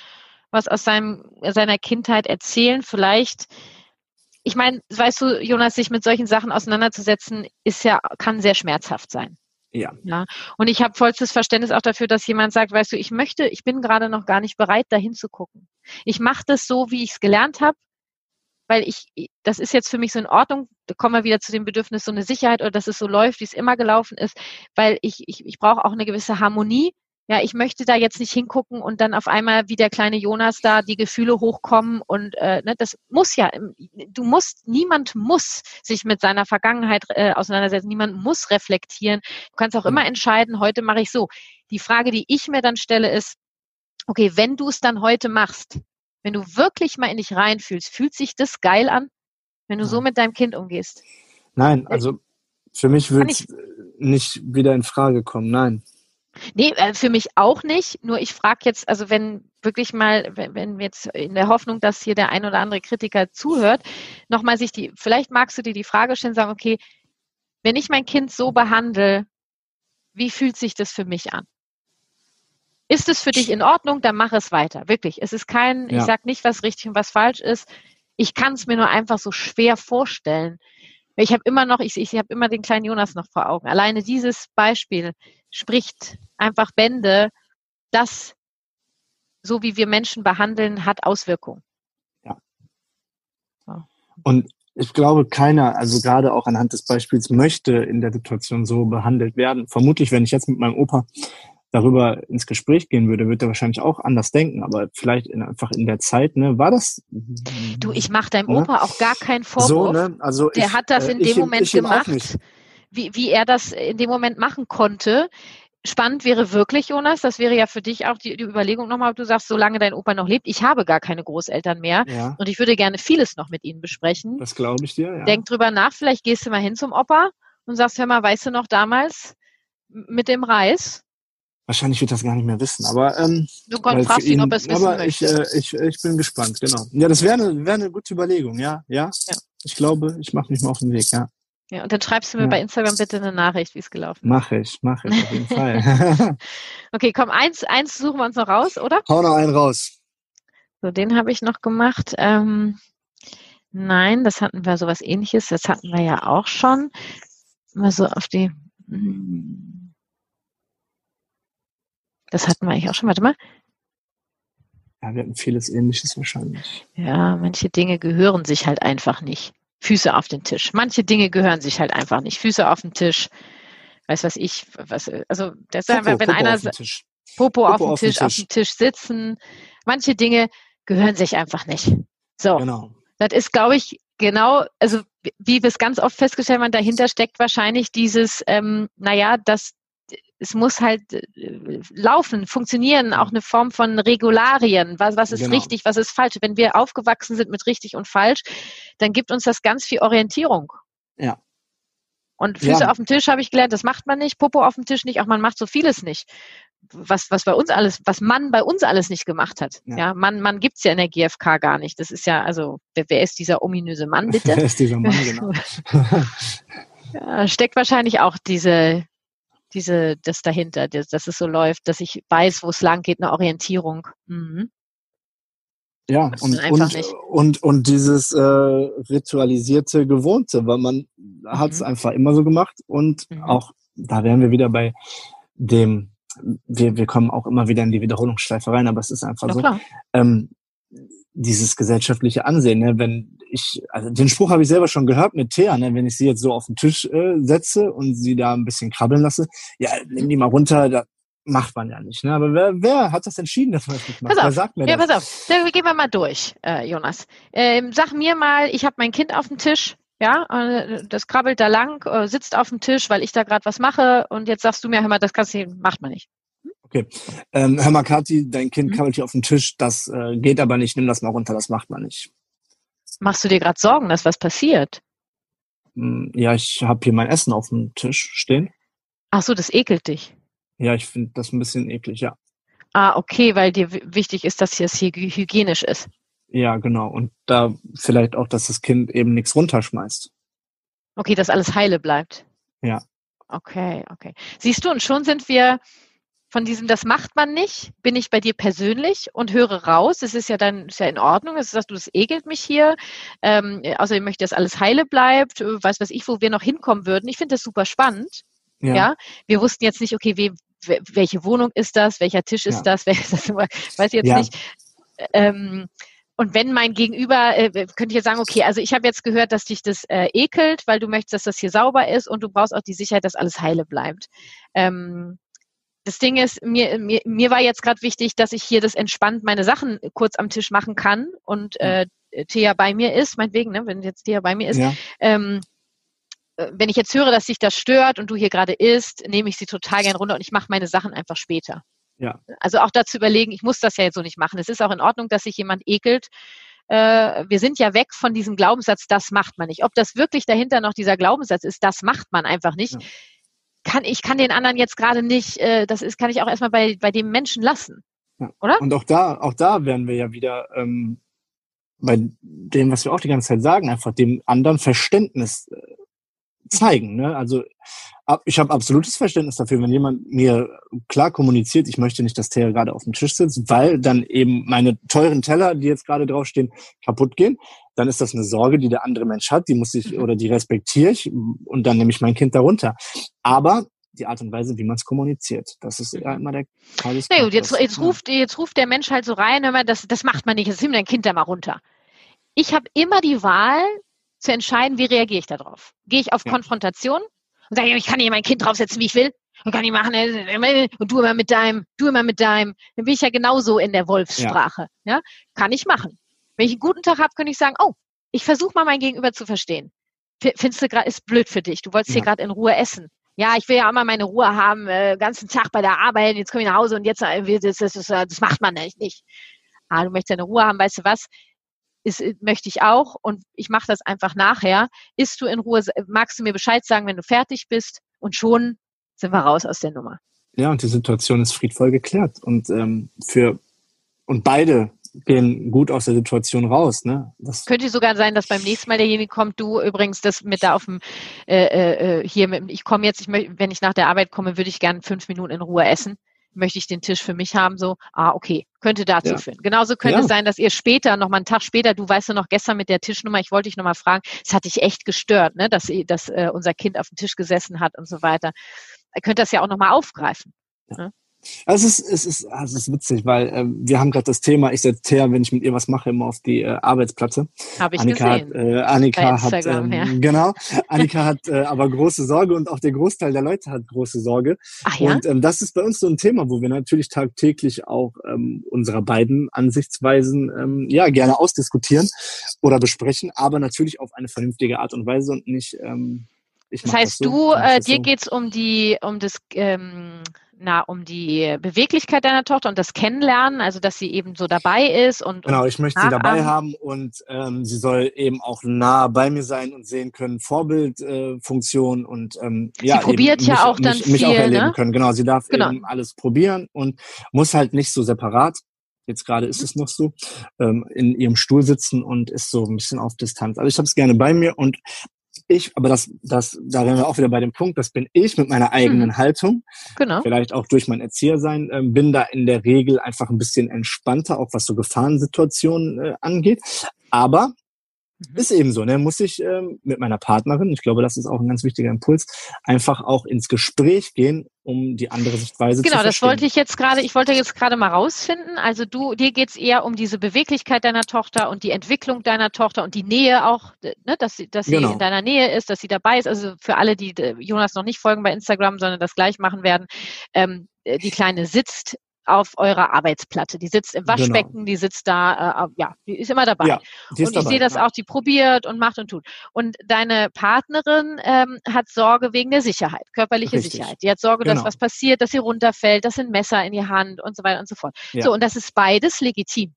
was aus seinem, seiner Kindheit erzählen. Vielleicht, ich meine, weißt du, Jonas, sich mit solchen Sachen auseinanderzusetzen, ist ja, kann sehr schmerzhaft sein. Ja. Ja, und ich habe vollstes Verständnis auch dafür, dass jemand sagt, weißt du, ich möchte, ich bin gerade noch gar nicht bereit, dahin zu gucken. Ich mache das so, wie ich es gelernt habe, weil ich, das ist jetzt für mich so in Ordnung. Da kommen wir wieder zu dem Bedürfnis, so eine Sicherheit oder dass es so läuft, wie es immer gelaufen ist, weil ich, ich, ich brauche auch eine gewisse Harmonie. Ja, ich möchte da jetzt nicht hingucken und dann auf einmal wie der kleine Jonas da die Gefühle hochkommen und äh, ne, das muss ja, du musst, niemand muss sich mit seiner Vergangenheit äh, auseinandersetzen, niemand muss reflektieren. Du kannst auch immer entscheiden, heute mache ich so. Die Frage, die ich mir dann stelle, ist, okay, wenn du es dann heute machst, wenn du wirklich mal in dich reinfühlst, fühlt sich das geil an, wenn du so Nein. mit deinem Kind umgehst? Nein, also für mich würde es nicht wieder in Frage kommen, nein. Nee, äh, für mich auch nicht. Nur ich frage jetzt, also wenn wirklich mal, wenn, wenn jetzt in der Hoffnung, dass hier der ein oder andere Kritiker zuhört, nochmal sich die, vielleicht magst du dir die Frage stellen, sagen, okay, wenn ich mein Kind so behandle, wie fühlt sich das für mich an? Ist es für dich in Ordnung, dann mach es weiter. Wirklich. Es ist kein, Ja. ich sag nicht, was richtig und was falsch ist. Ich kann es mir nur einfach so schwer vorstellen. Ich habe immer noch, ich, ich habe immer den kleinen Jonas noch vor Augen. Alleine dieses Beispiel spricht einfach Bände, das, so wie wir Menschen behandeln, hat Auswirkungen. Und ich glaube, keiner, also gerade auch anhand des Beispiels, möchte in der Situation so behandelt werden. Vermutlich, wenn ich jetzt mit meinem Opa darüber ins Gespräch gehen würde, würde er wahrscheinlich auch anders denken. Aber vielleicht in, einfach in der Zeit, ne, war das. Du, ich mache deinem Ne? Opa auch gar keinen Vorwurf. so, ne? Also Der ich, hat das äh, in ich dem Moment gemacht. Wie, wie er das in dem Moment machen konnte. Spannend wäre wirklich, Jonas, das wäre ja für dich auch die, die Überlegung nochmal, ob du sagst, solange dein Opa noch lebt, ich habe gar keine Großeltern mehr Ja, und ich würde gerne vieles noch mit ihnen besprechen. das glaube ich dir. Ja. Denk drüber nach, vielleicht gehst du mal hin zum Opa und sagst, hör mal, weißt du noch damals mit dem Reis? Wahrscheinlich wird das gar nicht mehr wissen, aber ähm, Du fragst ihn, ob er es wissen aber ich, möchte. äh, ich, ich bin gespannt, genau. Ja, das wäre eine wäre eine gute Überlegung, ja, ja. Ja. Ich glaube, ich mache mich mal auf den Weg, ja. Ja, und dann schreibst du mir Ja. bei Instagram bitte eine Nachricht, wie es gelaufen ist. Mache ich, mache ich auf jeden Fall. Okay, komm, eins, eins suchen wir uns noch raus, oder? Hau noch einen raus. So, den habe ich noch gemacht. Ähm, nein, das hatten wir sowas ähnliches. Das hatten wir ja auch schon. Mal so auf die. hm. Das hatten wir eigentlich auch schon. Warte mal. Ja, wir hatten vieles ähnliches wahrscheinlich. Ja, manche Dinge gehören sich halt einfach nicht. Füße auf den Tisch. Manche Dinge gehören sich halt einfach nicht. Füße auf den Tisch. Weiß was ich, was, also deshalb, Popo, wenn Popo einer auf. Popo, Popo auf, dem, Tisch, Tisch, auf dem Tisch sitzen. Manche Dinge gehören sich einfach nicht. So. Genau. Das ist, glaube ich, genau, also wie wir es ganz oft festgestellt haben, dahinter steckt wahrscheinlich dieses, ähm, naja, das es muss halt äh, laufen, funktionieren, auch eine Form von Regularien. Was, was ist genau. richtig, was ist falsch? Wenn wir aufgewachsen sind mit richtig und falsch, dann gibt uns das ganz viel Orientierung. Ja. Und Füße ja. auf dem Tisch habe ich gelernt, das macht man nicht, Popo auf dem Tisch nicht, auch man macht so vieles nicht. Was, was bei uns alles, was man bei uns alles nicht gemacht hat. Ja, ja man, man gibt's ja in der GfK gar nicht. Das ist ja, also, wer, wer ist dieser ominöse Mann, bitte? wer ist dieser Mann, genau. ja, steckt wahrscheinlich auch diese, diese, das dahinter, das, dass es so läuft, dass ich weiß, wo es lang geht, eine Orientierung. Mhm. Ja, und, und, und, und dieses äh, ritualisierte Gewohnte, weil man mhm. hat es einfach immer so gemacht und mhm. auch, da wären wir wieder bei dem, wir, wir kommen auch immer wieder in die Wiederholungsschleife rein, aber es ist einfach ja, so, ähm, dieses gesellschaftliche Ansehen, ne? wenn ich, also den Spruch habe ich selber schon gehört mit Thea, ne? wenn ich sie jetzt so auf den Tisch äh, setze und sie da ein bisschen krabbeln lasse, ja, nimm die mal runter, da, macht man ja nicht. Ne? Aber wer, wer hat das entschieden, dass man das nicht macht? Pass auf. Wer sagt mir ja, das? pass auf. Gehen wir mal durch, äh, Jonas. Ähm, sag mir mal, ich habe mein Kind auf dem Tisch, ja, äh, das krabbelt da lang, äh, sitzt auf dem Tisch, weil ich da gerade was mache und jetzt sagst du mir, hör mal, das kannst du, macht man nicht. Okay. Ähm, hör mal, Kathi, dein Kind mhm. hier auf dem Tisch, das äh, geht aber nicht, nimm das mal runter, das macht man nicht. Machst du dir gerade Sorgen, dass was passiert? Hm, ja, ich habe hier mein Essen auf dem Tisch stehen. Ach so, das ekelt dich. Ja, ich finde das ein bisschen eklig, ja. Ah, okay, weil dir wichtig ist, dass es hier hygienisch ist. Ja, genau. Und da vielleicht auch, dass das Kind eben nichts runterschmeißt. Okay, dass alles heile bleibt. Ja. Okay, okay. Siehst du, und schon sind wir von diesem, das macht man nicht, bin ich bei dir persönlich und höre raus. Es ist ja dann ist ja in Ordnung. Es ist, du, das ekelt mich hier. Ähm, außerdem möchte, dass alles heile bleibt. Weiß was ich, wo wir noch hinkommen würden. Ich finde das super spannend. Ja. ja. Wir wussten jetzt nicht, okay, we, welche Wohnung ist das, welcher Tisch ist ja. das, wer ist das, weiß ich jetzt ja. nicht. Ähm, und wenn mein Gegenüber, äh, könnte ich jetzt sagen, okay, also ich habe jetzt gehört, dass dich das äh, ekelt, weil du möchtest, dass das hier sauber ist und du brauchst auch die Sicherheit, dass alles heile bleibt. Ähm, das Ding ist, mir, mir, mir war jetzt gerade wichtig, dass ich hier das entspannt meine Sachen kurz am Tisch machen kann und äh, Thea bei mir ist, meinetwegen, ne, wenn jetzt Thea bei mir ist, ja. ähm, äh, wenn ich jetzt höre, dass sich das stört und du hier gerade isst, nehme ich sie total gern runter und ich mache meine Sachen einfach später. Ja. Also auch dazu überlegen, ich muss das ja jetzt so nicht machen. Es ist auch in Ordnung, dass sich jemand ekelt. Äh, wir sind ja weg von diesem Glaubenssatz, das macht man nicht. Ob das wirklich dahinter noch dieser Glaubenssatz ist, das macht man einfach nicht. Ja. Kann, ich kann den anderen jetzt gerade nicht, äh, das ist, kann ich auch erstmal bei, bei dem Menschen lassen. Ja. Oder? Und auch da, auch da werden wir ja wieder ähm, bei dem, was wir auch die ganze Zeit sagen, einfach dem anderen Verständnis äh, zeigen. Ne? Also ich habe absolutes Verständnis dafür, wenn jemand mir klar kommuniziert, ich möchte nicht, dass Thea gerade auf dem Tisch sitzt, weil dann eben meine teuren Teller, die jetzt gerade draufstehen, kaputt gehen. Dann ist das eine Sorge, die der andere Mensch hat, die muss ich mhm. oder die respektiere ich und dann nehme ich mein Kind darunter. Aber die Art und Weise, wie man es kommuniziert. Das ist ja immer der Teil des nee, jetzt, jetzt, ruft, jetzt ruft der Mensch halt so rein, hör mal, das, das macht man nicht, jetzt nimm dein Kind da mal runter. Ich habe immer die Wahl, zu entscheiden, wie reagiere ich darauf. Gehe ich auf ja. Konfrontation und sage, ich kann hier mein Kind draufsetzen, wie ich will. Und kann ich machen, äh, und du immer mit deinem, du immer mit deinem. Dann bin ich ja genauso in der Wolfssprache. Ja. ja? Kann ich machen. Wenn ich einen guten Tag habe, könnte ich sagen, oh, ich versuche mal mein Gegenüber zu verstehen. Findest du gerade, ist blöd für dich. Du wolltest ja. hier gerade in Ruhe essen. Ja, ich will ja auch mal meine Ruhe haben, äh, ganzen Tag bei der Arbeit, jetzt komme ich nach Hause und jetzt, äh, das, das, das, das macht man nicht. Ah, du möchtest deine Ruhe haben, weißt du was? Ist, äh, möchte ich auch und ich mache das einfach nachher. Isst du in Ruhe, magst du mir Bescheid sagen, wenn du fertig bist und schon sind wir raus aus der Nummer. Ja, und die Situation ist friedvoll geklärt und ähm, für und beide gehen gut aus der Situation raus. Ne? Das Könnte sogar sein, dass beim nächsten Mal derjenige kommt, du übrigens das mit da auf dem äh, äh, äh hier, mit, ich komme jetzt, ich möchte, wenn ich nach der Arbeit komme, würde ich gerne fünf Minuten in Ruhe essen möchte ich den Tisch für mich haben, so, ah, okay, könnte dazu ja. führen. Genauso könnte ja. es sein, dass ihr später, noch mal einen Tag später, du weißt ja noch gestern mit der Tischnummer, ich wollte dich noch mal fragen, es hat dich echt gestört, ne, dass, dass äh, unser Kind auf dem Tisch gesessen hat und so weiter. Ihr könnt das ja auch noch mal aufgreifen. Ja. Ne? Also es ist, es ist, also es ist witzig, weil äh, wir haben gerade das Thema, ich setze Thea, wenn ich mit ihr was mache, immer auf die äh, Arbeitsplatte. Habe ich Annika gesehen. Hat, äh, Annika hat, ähm, ja. genau, Annika hat äh, aber große Sorge und auch der Großteil der Leute hat große Sorge. Ach ja? Und ähm, das ist bei uns so ein Thema, wo wir natürlich tagtäglich auch ähm, unserer beiden Ansichtsweisen ähm, ja gerne ausdiskutieren oder besprechen, aber natürlich auf eine vernünftige Art und Weise und nicht. Ähm, ich das heißt, so, du, äh, das dir so. geht's um die, um das, ähm, na, um die Beweglichkeit deiner Tochter und das Kennenlernen, also dass sie eben so dabei ist und, Genau, ich möchte sie dabei haben und ähm, sie soll eben auch nah bei mir sein und sehen können, Vorbildfunktion äh, und ähm, ja, probiert eben ja mich, auch dann mich, mich auch erleben ne? können. Genau, sie darf Genau. eben alles probieren und muss halt nicht so separat. Jetzt gerade Mhm. ist es noch so, ähm, in ihrem Stuhl sitzen und ist so ein bisschen auf Distanz. Also ich habe es gerne bei mir und ich, aber das, das, da wären wir auch wieder bei dem Punkt, das bin ich mit meiner eigenen Mhm. Haltung Genau. vielleicht auch durch mein Erziehersein, ähm, bin da in der Regel einfach ein bisschen entspannter, auch was so Gefahrensituationen äh, angeht. Aber Mhm. ist eben so, ne? muss ich ähm, mit meiner Partnerin, ich glaube, das ist auch ein ganz wichtiger Impuls, einfach auch ins Gespräch gehen, um die andere Sichtweise Genau, zu das verstehen. wollte ich jetzt gerade, ich wollte jetzt gerade mal rausfinden. Also du, dir geht's eher um diese Beweglichkeit deiner Tochter und die Entwicklung deiner Tochter und die Nähe auch, ne, dass sie, dass sie Genau. in deiner Nähe ist, dass sie dabei ist. Also für alle, die Jonas noch nicht folgen bei Instagram, sondern das gleich machen werden, ähm, äh, die Kleine sitzt auf eurer Arbeitsplatte. Die sitzt im Waschbecken, die sitzt da, äh, ja, die ist immer dabei. Genau. Ja, ist und ich dabei, sehe das ja. auch, die probiert und macht und tut. Und deine Partnerin ähm, hat Sorge wegen der Sicherheit, körperliche Richtig. Sicherheit. Die hat Sorge, dass Genau. was passiert, dass sie runterfällt, dass ein Messer in die Hand und so weiter und so fort. Ja. So, und das ist beides legitim.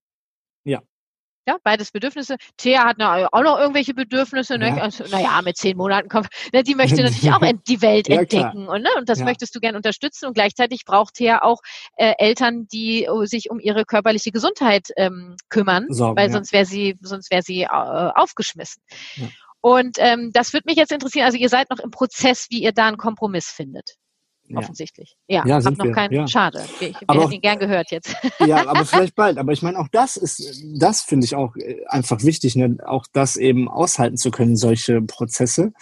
Ja. Beides Bedürfnisse. Thea hat na, auch noch irgendwelche Bedürfnisse. Ne? Ja. Also, naja, mit zehn Monaten kommt. Ne, die möchte natürlich auch die Welt Ja, klar. entdecken. Und, ne, und das Ja. möchtest du gern unterstützen. Und gleichzeitig braucht Thea auch äh, Eltern, die äh, sich um ihre körperliche Gesundheit ähm, kümmern Sorgen, weil sonst wäre sie, sonst wäre sie äh, aufgeschmissen. Und ähm, das würde mich jetzt interessieren. Also ihr seid noch im Prozess, wie ihr da einen Kompromiss findet. Ja. Offensichtlich. Ja, Ja, hab sind noch wir, keinen. ja. Schade. Aber hätten ihn gern gehört jetzt. ja, aber vielleicht bald. Aber ich meine, auch das ist, das finde ich auch äh, einfach wichtig, ne? auch das eben aushalten zu können, solche Prozesse.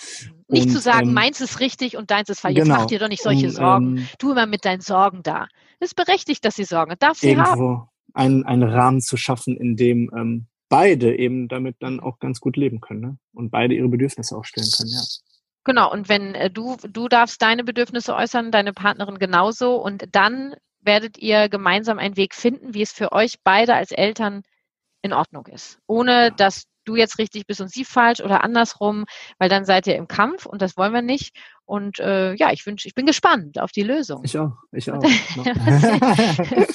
Nicht Und, zu sagen, ähm, meins ist richtig und deins ist falsch. Jetzt genau. mach dir doch nicht solche Um, Sorgen. ähm, Tu immer mit deinen Sorgen da. Es ist berechtigt, dass sie Sorgen. Darf sie haben. irgendwo einen, einen Rahmen zu schaffen, in dem ähm, beide eben damit dann auch ganz gut leben können ne? und beide ihre Bedürfnisse auch stellen können. Ja. Genau, und wenn äh, du, du darfst deine Bedürfnisse äußern, deine Partnerin genauso und dann werdet ihr gemeinsam einen Weg finden, wie es für euch beide als Eltern in Ordnung ist. Ohne dass du jetzt richtig bist und sie falsch oder andersrum, weil dann seid ihr im Kampf und das wollen wir nicht. Und äh, ja, ich wünsche, ich bin gespannt auf die Lösung. Ich auch, ich auch.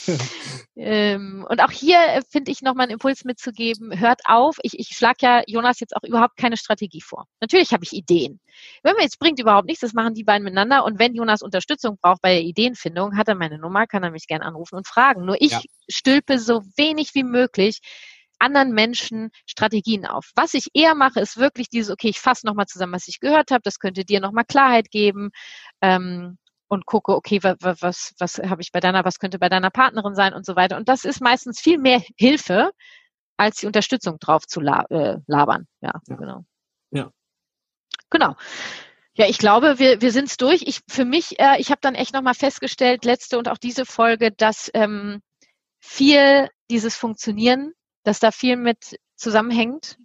Ähm, und auch hier äh, finde ich nochmal einen Impuls mitzugeben. Hört auf. Ich, ich schlage ja Jonas jetzt auch überhaupt keine Strategie vor. Natürlich habe ich Ideen. Wenn mir jetzt bringt überhaupt nichts, das machen die beiden miteinander. Und wenn Jonas Unterstützung braucht bei der Ideenfindung, hat er meine Nummer, kann er mich gerne anrufen und fragen. Nur ich Ja. stülpe so wenig wie möglich anderen Menschen Strategien auf. Was ich eher mache, ist wirklich dieses, okay, ich fasse nochmal zusammen, was ich gehört habe, das könnte dir nochmal Klarheit geben ähm, und gucke, okay, was, was, was habe ich bei deiner, was könnte bei deiner Partnerin sein und so weiter. Und das ist meistens viel mehr Hilfe, als die Unterstützung drauf zu la äh, labern. Ja, Ja. genau. Ja. Genau. Ja, ich glaube, wir, wir sind's durch. Ich für mich, äh, ich habe dann echt nochmal festgestellt, letzte und auch diese Folge, dass ähm, viel dieses Funktionieren, dass da viel mit zusammenhängt.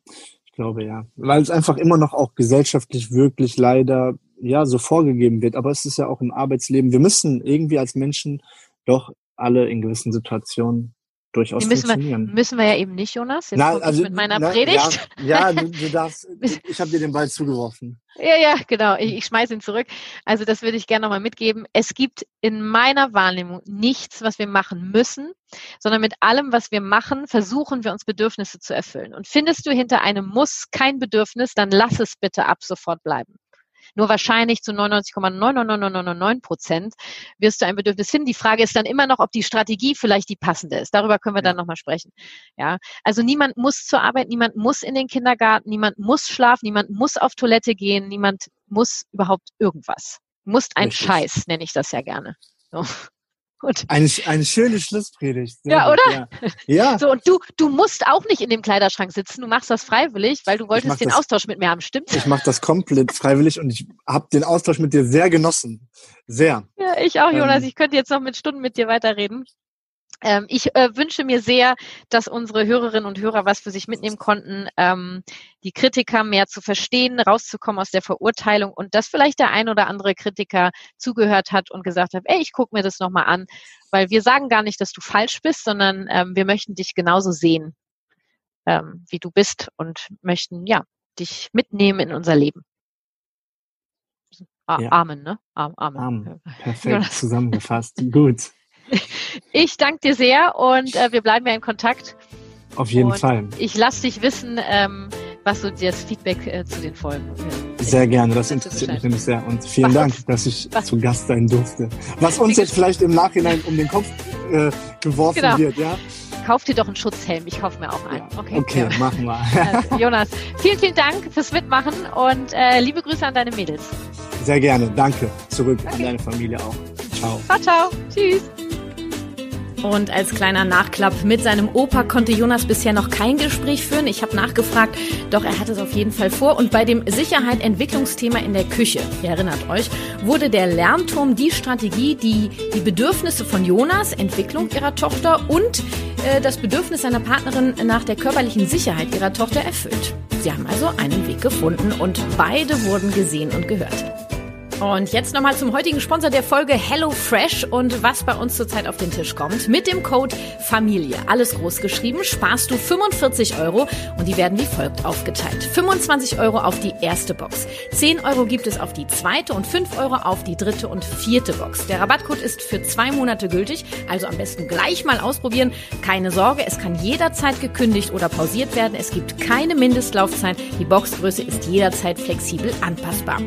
Ich glaube ja. Weil es einfach immer noch auch gesellschaftlich wirklich leider ja so vorgegeben wird. Aber es ist ja auch im Arbeitsleben. Wir müssen irgendwie als Menschen doch alle in gewissen Situationen durchaus Die müssen wir, funktionieren. müssen wir ja eben nicht, Jonas. Jetzt Na, also, ich mit meiner na, Predigt. Ja, ja du, du darfst, ich habe dir den Ball zugeworfen. Ja, ja, genau. Ich, ich schmeiße ihn zurück. Also das würde ich gerne nochmal mitgeben. Es gibt in meiner Wahrnehmung nichts, was wir machen müssen, sondern mit allem, was wir machen, versuchen wir uns Bedürfnisse zu erfüllen. Und findest du hinter einem Muss kein Bedürfnis, dann lass es bitte ab sofort bleiben. Nur wahrscheinlich zu 99,99999 Prozent wirst du ein Bedürfnis finden. Die Frage ist dann immer noch, ob die Strategie vielleicht die passende ist. Darüber können wir dann nochmal sprechen. Ja, also niemand muss zur Arbeit, niemand muss in den Kindergarten, niemand muss schlafen, niemand muss auf Toilette gehen, niemand muss überhaupt irgendwas. Musst ein Richtig. Scheiß, nenne ich das ja gerne. So. Und eine, eine schöne Schlusspredigt. Sehr ja, gut, oder? Ja. ja. So, und du, du musst auch nicht in dem Kleiderschrank sitzen. Du machst das freiwillig, weil du wolltest den das, Austausch mit mir haben, stimmt? Ich mache das komplett freiwillig und ich habe den Austausch mit dir sehr genossen. Sehr. Ja, ich auch, Jonas. Ähm, ich könnte jetzt noch mit Stunden mit dir weiterreden. Ähm, ich äh, wünsche mir sehr, dass unsere Hörerinnen und Hörer was für sich mitnehmen konnten, ähm, die Kritiker mehr zu verstehen, rauszukommen aus der Verurteilung und dass vielleicht der ein oder andere Kritiker zugehört hat und gesagt hat, ey, ich gucke mir das nochmal an, weil wir sagen gar nicht, dass du falsch bist, sondern ähm, wir möchten dich genauso sehen, ähm, wie du bist und möchten, ja, dich mitnehmen in unser Leben. ja. Amen, ne? Amen. Amen. Perfekt zusammengefasst. Gut. Ich danke dir sehr und äh, wir bleiben ja in Kontakt. Auf jeden und Fall. Ich lasse dich wissen, ähm, was so das Feedback äh, zu den Folgen ist. Sehr gerne, das interessiert mich nämlich sehr. Und vielen was Dank, dass ich was? zu Gast sein durfte. Was uns jetzt vielleicht im Nachhinein um den Kopf äh, geworfen genau. wird, ja? Kauf dir doch einen Schutzhelm, ich kaufe mir auch einen. Okay, okay ja. machen wir. Also, Jonas, vielen, vielen Dank fürs Mitmachen und äh, liebe Grüße an deine Mädels. Sehr gerne, danke. Zurück okay. an deine Familie auch. Ciao. Ciao, ciao. Tschüss. Und als kleiner Nachklapp mit seinem Opa konnte Jonas bisher noch kein Gespräch führen. Ich habe nachgefragt, doch er hat es auf jeden Fall vor. Und bei dem Sicherheit-Entwicklungsthema in der Küche, ihr erinnert euch, wurde der Lernturm die Strategie, die die Bedürfnisse von Jonas, Entwicklung ihrer Tochter und äh, das Bedürfnis seiner Partnerin nach der körperlichen Sicherheit ihrer Tochter erfüllt. Sie haben also einen Weg gefunden und beide wurden gesehen und gehört. Und jetzt nochmal zum heutigen Sponsor der Folge Hello Fresh und was bei uns zurzeit auf den Tisch kommt. Mit dem Code Familie, alles groß geschrieben, sparst du 45 Euro und die werden wie folgt aufgeteilt. 25 Euro auf die erste Box, 10 Euro gibt es auf die zweite und 5 Euro auf die dritte und vierte Box. Der Rabattcode ist für zwei Monate gültig, also am besten gleich mal ausprobieren. Keine Sorge, es kann jederzeit gekündigt oder pausiert werden. Es gibt keine Mindestlaufzeit. Die Boxgröße ist jederzeit flexibel anpassbar.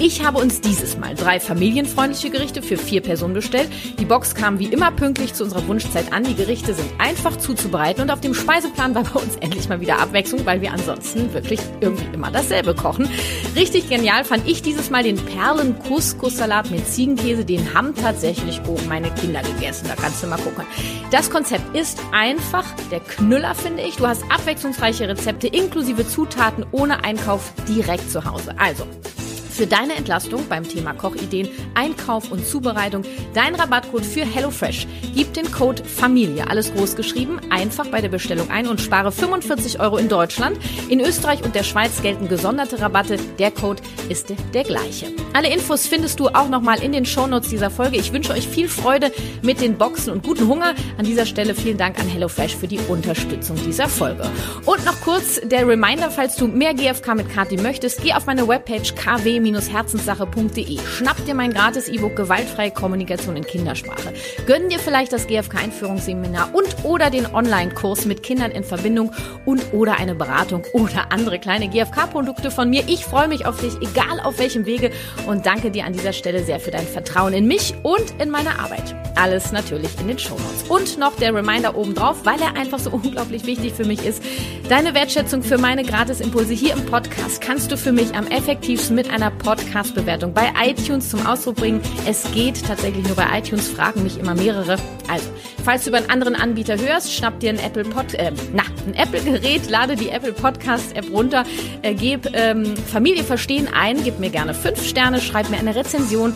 Ich habe uns die dieses Mal drei familienfreundliche Gerichte für vier Personen bestellt. Die Box kam wie immer pünktlich zu unserer Wunschzeit an. Die Gerichte sind einfach zuzubereiten und auf dem Speiseplan war bei uns endlich mal wieder Abwechslung, weil wir ansonsten wirklich irgendwie immer dasselbe kochen. Richtig genial fand ich dieses Mal den Perlen-Couscous-Salat mit Ziegenkäse. Den haben tatsächlich oben meine Kinder gegessen. Da kannst du mal gucken. Das Konzept ist einfach der Knüller, finde ich. Du hast abwechslungsreiche Rezepte inklusive Zutaten ohne Einkauf direkt zu Hause. Also, für deine Entlastung beim Thema Kochideen, Einkauf und Zubereitung dein Rabattcode für HelloFresh. Gib den Code Familie, alles groß geschrieben, einfach bei der Bestellung ein und spare 45 Euro in Deutschland. In Österreich und der Schweiz gelten gesonderte Rabatte. Der Code ist der gleiche. Alle Infos findest du auch nochmal in den Shownotes dieser Folge. Ich wünsche euch viel Freude mit den Boxen und guten Hunger. An dieser Stelle vielen Dank an HelloFresh für die Unterstützung dieser Folge. Und noch kurz der Reminder, falls du mehr GFK mit Kati möchtest, geh auf meine Webpage kw herzenssache.de. Schnapp dir mein gratis E-Book Gewaltfreie Kommunikation in Kindersprache. Gönn dir vielleicht das GFK-Einführungsseminar und oder den Online-Kurs mit Kindern in Verbindung und oder eine Beratung oder andere kleine GFK-Produkte von mir. Ich freue mich auf dich, egal auf welchem Wege und danke dir an dieser Stelle sehr für dein Vertrauen in mich und in meine Arbeit. Alles natürlich in den Shownotes. Und noch der Reminder obendrauf, weil er einfach so unglaublich wichtig für mich ist. Deine Wertschätzung für meine Gratisimpulse hier im Podcast kannst du für mich am effektivsten mit einer Podcast-Bewertung bei iTunes zum Ausdruck bringen. Es geht tatsächlich nur bei iTunes, fragen mich immer mehrere. Also, falls du über einen anderen Anbieter hörst, schnapp dir ein Apple Pod, äh, na, ein Apple-Gerät, lade die Apple Podcast-App runter, äh, gib ähm, Familie verstehen ein, gib mir gerne fünf Sterne, schreib mir eine Rezension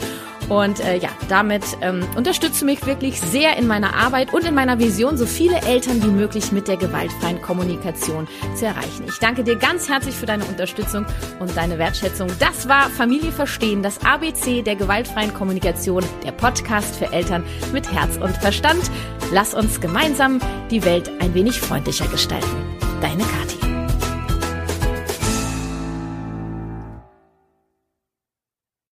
und äh, ja, damit ähm, unterstützt du mich wirklich sehr in meiner Arbeit und in meiner Vision, so viele Eltern wie möglich mit der gewaltfreien Kommunikation zu erreichen. Ich danke dir ganz herzlich für deine Unterstützung und deine Wertschätzung. Das war Familie Verstehen, das ABC der gewaltfreien Kommunikation, der Podcast für Eltern mit Herz und Verstand. Lass uns gemeinsam die Welt ein wenig freundlicher gestalten. Deine Kathi.